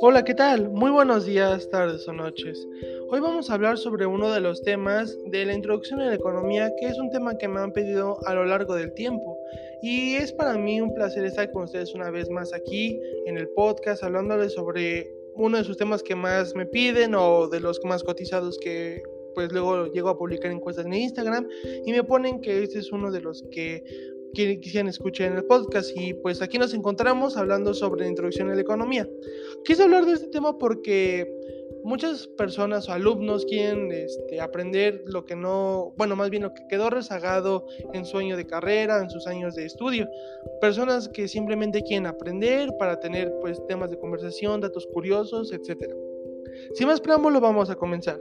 Hola, ¿qué tal? Muy buenos días, tardes o noches. Hoy vamos a hablar sobre uno de los temas de la introducción a la economía, que es un tema que me han pedido a lo largo del tiempo. Y es para mí un placer estar con ustedes una vez más aquí en el podcast, hablándoles sobre uno de sus temas que más me piden o de los más cotizados que pues luego llego a publicar encuestas en Instagram y me ponen que este es uno de los que quisieran escuchar en el podcast. Y pues aquí nos encontramos hablando sobre la introducción a la economía. Quise hablar de este tema porque muchas personas o alumnos quieren este, aprender lo que no, bueno, más bien lo que quedó rezagado en su año de carrera, en sus años de estudio. Personas que simplemente quieren aprender para tener pues temas de conversación, datos curiosos, etc. Sin más preámbulo, vamos a comenzar.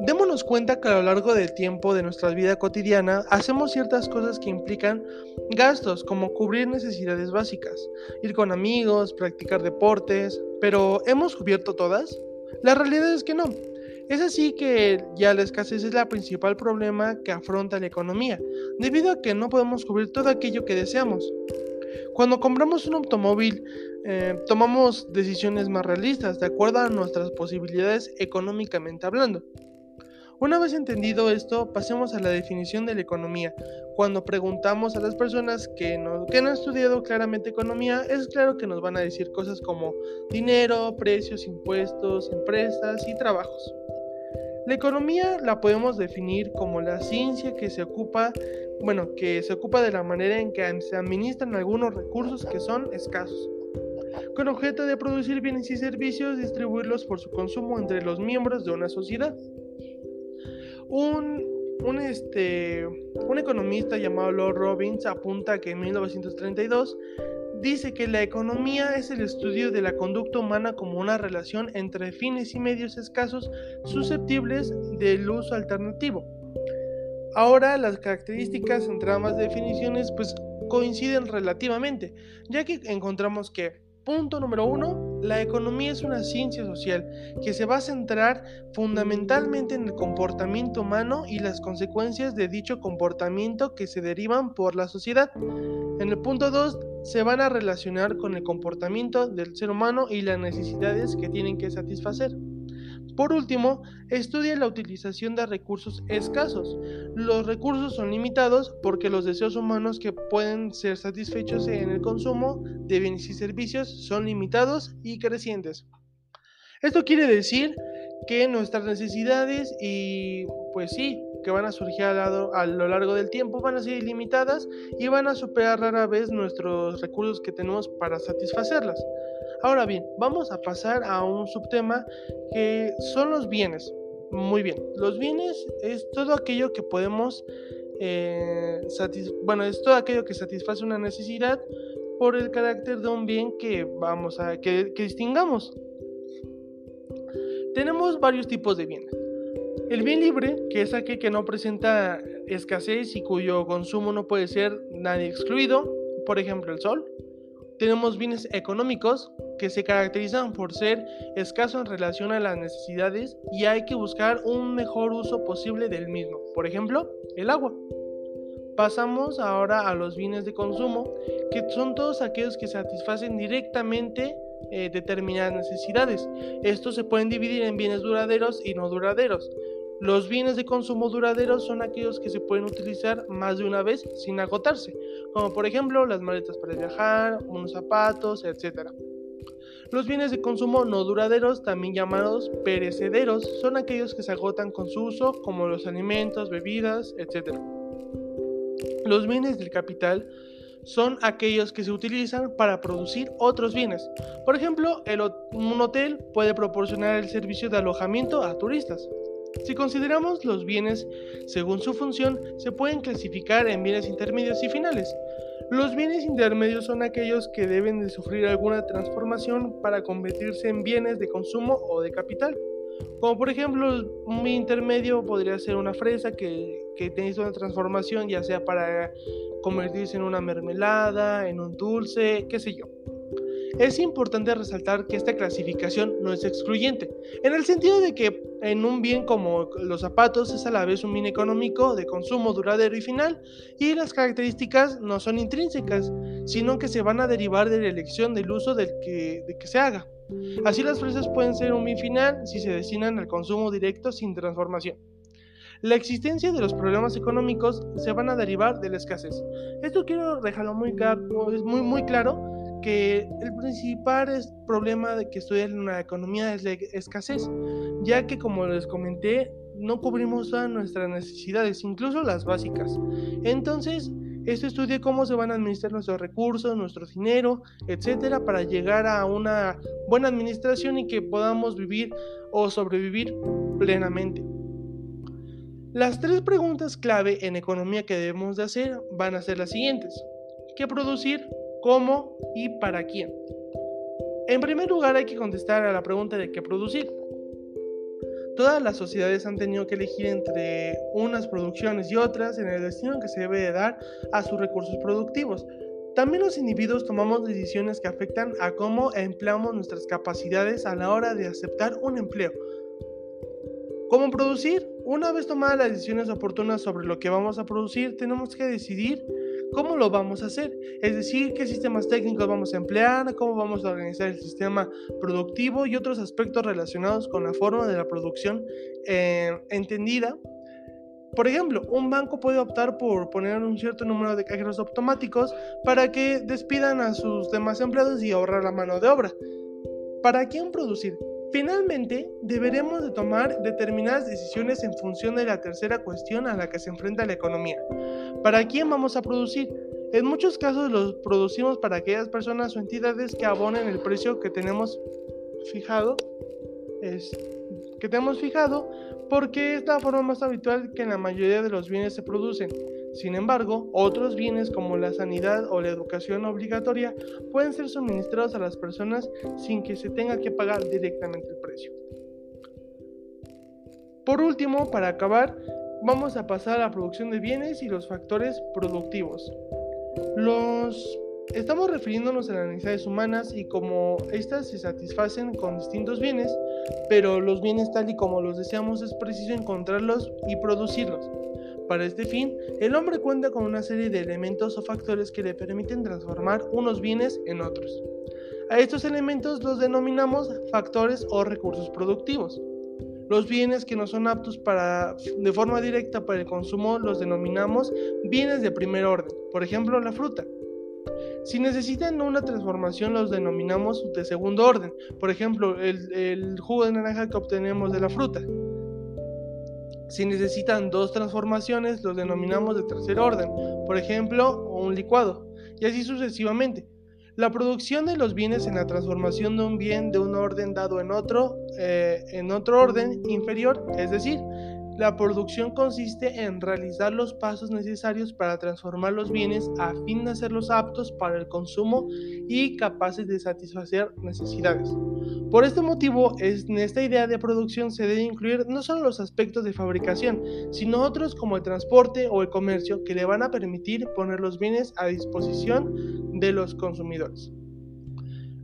Démonos cuenta que a lo largo del tiempo de nuestra vida cotidiana hacemos ciertas cosas que implican gastos como cubrir necesidades básicas, ir con amigos, practicar deportes, pero ¿hemos cubierto todas? La realidad es que no. Es así que ya la escasez es el principal problema que afronta la economía, debido a que no podemos cubrir todo aquello que deseamos. Cuando compramos un automóvil, eh, tomamos decisiones más realistas, de acuerdo a nuestras posibilidades económicamente hablando. Una vez entendido esto, pasemos a la definición de la economía. Cuando preguntamos a las personas que no, han estudiado claramente economía, es claro que nos van a decir cosas como dinero, precios, impuestos, empresas y trabajos. La economía la podemos definir como la ciencia que se ocupa, bueno, que se ocupa de la manera en que se administran algunos recursos que son escasos, con objeto de producir bienes y servicios, distribuirlos por su consumo entre los miembros de una sociedad. Un, este, un economista llamado Lord Robbins apunta que en 1932 dice que la economía es el estudio de la conducta humana como una relación entre fines y medios escasos susceptibles del uso alternativo. Ahora las características entre ambas definiciones pues coinciden relativamente, ya que encontramos que Punto número uno, la economía es una ciencia social que se va a centrar fundamentalmente en el comportamiento humano y las consecuencias de dicho comportamiento que se derivan por la sociedad. En el punto 2, se van a relacionar con el comportamiento del ser humano y las necesidades que tienen que satisfacer. Por último, estudia la utilización de recursos escasos. Los recursos son limitados porque los deseos humanos que pueden ser satisfechos en el consumo de bienes y servicios son limitados y crecientes. Esto quiere decir que nuestras necesidades y pues sí, que van a surgir a, lo largo del tiempo van a ser ilimitadas y van a superar rara vez nuestros recursos que tenemos para satisfacerlas. Ahora bien, vamos a pasar a un subtema que son los bienes. Muy bien, los bienes es todo aquello que podemos, eh, bueno, es todo aquello que satisface una necesidad por el carácter de un bien que vamos a que, que distingamos. Tenemos varios tipos de bienes. El bien libre, que es aquel que no presenta escasez y cuyo consumo no puede ser nadie excluido, por ejemplo el sol. Tenemos bienes económicos, que se caracterizan por ser escasos en relación a las necesidades y hay que buscar un mejor uso posible del mismo, por ejemplo, el agua. Pasamos ahora a los bienes de consumo, que son todos aquellos que satisfacen directamente eh, determinadas necesidades. Estos se pueden dividir en bienes duraderos y no duraderos. Los bienes de consumo duraderos son aquellos que se pueden utilizar más de una vez sin agotarse, como por ejemplo las maletas para viajar, unos zapatos, etc. Los bienes de consumo no duraderos, también llamados perecederos, son aquellos que se agotan con su uso, como los alimentos, bebidas, etc. Los bienes del capital son aquellos que se utilizan para producir otros bienes. Por ejemplo, un hotel puede proporcionar el servicio de alojamiento a turistas. Si consideramos los bienes según su función, se pueden clasificar en bienes intermedios y finales. Los bienes intermedios son aquellos que deben de sufrir alguna transformación para convertirse en bienes de consumo o de capital. Como por ejemplo, un intermedio podría ser una fresa que, que una transformación, ya sea para convertirse en una mermelada, en un dulce, qué sé yo. Es importante resaltar que esta clasificación no es excluyente, en el sentido de que en un bien como los zapatos es a la vez un bien económico de consumo duradero y final, y las características no son intrínsecas, sino que se van a derivar de la elección del uso del que, de que se haga. Así las fresas pueden ser un bien final si se destinan al consumo directo sin transformación. La existencia de los problemas económicos se van a derivar de la escasez. Esto quiero dejarlo muy, es muy, muy claro que el principal problema de que estudian la economía es la escasez, ya que como les comenté, no cubrimos todas nuestras necesidades, incluso las básicas. Entonces, esto estudia cómo se van a administrar nuestros recursos, nuestro dinero, etcétera, para llegar a una buena administración y que podamos vivir o sobrevivir plenamente. Las tres preguntas clave en economía que debemos de hacer van a ser las siguientes. ¿Qué producir? ¿Cómo? ¿Y para quién? En primer lugar hay que contestar a la pregunta de qué producir. Todas las sociedades han tenido que elegir entre unas producciones y otras en el destino que se debe de dar a sus recursos productivos. También los individuos tomamos decisiones que afectan a cómo empleamos nuestras capacidades a la hora de aceptar un empleo. ¿Cómo producir? Una vez tomadas las decisiones oportunas sobre lo que vamos a producir, tenemos que decidir ¿Cómo lo vamos a hacer? Es decir, qué sistemas técnicos vamos a emplear, cómo vamos a organizar el sistema productivo y otros aspectos relacionados con la forma de la producción eh, entendida. Por ejemplo, un banco puede optar por poner un cierto número de cajeros automáticos para que despidan a sus demás empleados y ahorrar la mano de obra. ¿Para quién producir? Finalmente, deberemos de tomar determinadas decisiones en función de la tercera cuestión a la que se enfrenta la economía. ¿Para quién vamos a producir? En muchos casos los producimos para aquellas personas o entidades que abonen el precio que tenemos fijado, que tenemos fijado, porque es la forma más habitual que en la mayoría de los bienes se producen. Sin embargo, otros bienes como la sanidad o la educación obligatoria pueden ser suministrados a las personas sin que se tenga que pagar directamente el precio. Por último, para acabar, vamos a pasar a la producción de bienes y los factores productivos. Los estamos refiriéndonos a las necesidades humanas y cómo éstas se satisfacen con distintos bienes, pero los bienes tal y como los deseamos es preciso encontrarlos y producirlos. Para este fin, el hombre cuenta con una serie de elementos o factores que le permiten transformar unos bienes en otros. A estos elementos los denominamos factores o recursos productivos. Los bienes que no son aptos para, de forma directa para el consumo los denominamos bienes de primer orden, por ejemplo la fruta. Si necesitan una transformación los denominamos de segundo orden, por ejemplo el, jugo de naranja que obtenemos de la fruta. Si necesitan dos transformaciones, los denominamos de tercer orden, por ejemplo, un licuado, y así sucesivamente. La producción de los bienes en la transformación de un bien de un orden dado en otro, eh, en otro orden inferior, es decir, la producción consiste en realizar los pasos necesarios para transformar los bienes a fin de hacerlos aptos para el consumo y capaces de satisfacer necesidades. Por este motivo, en esta idea de producción se debe incluir no solo los aspectos de fabricación, sino otros como el transporte o el comercio que le van a permitir poner los bienes a disposición de los consumidores.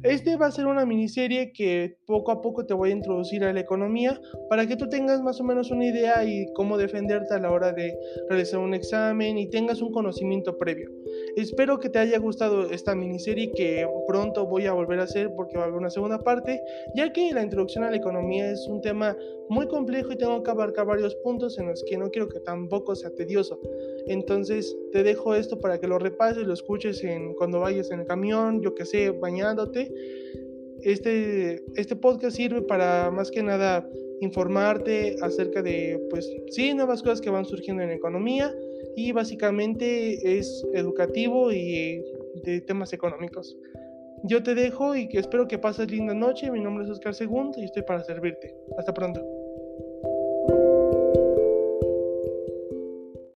Este va a ser una miniserie que poco a poco te voy a introducir a la economía para que tú tengas más o menos una idea y cómo defenderte a la hora de realizar un examen y tengas un conocimiento previo. Espero que te haya gustado esta miniserie que pronto voy a volver a hacer porque va a haber una segunda parte, ya que la introducción a la economía es un tema muy complejo y tengo que abarcar varios puntos en los que no quiero que tampoco sea tedioso. Entonces te dejo esto para que lo repases, lo escuches en, cuando vayas en el camión, yo que sé, bañándote. Este, este podcast sirve para más que nada informarte acerca de, pues sí, nuevas cosas que van surgiendo en economía y básicamente es educativo y de temas económicos. Yo te dejo y espero que pases linda noche. Mi nombre es Oscar Segundo y estoy para servirte. Hasta pronto.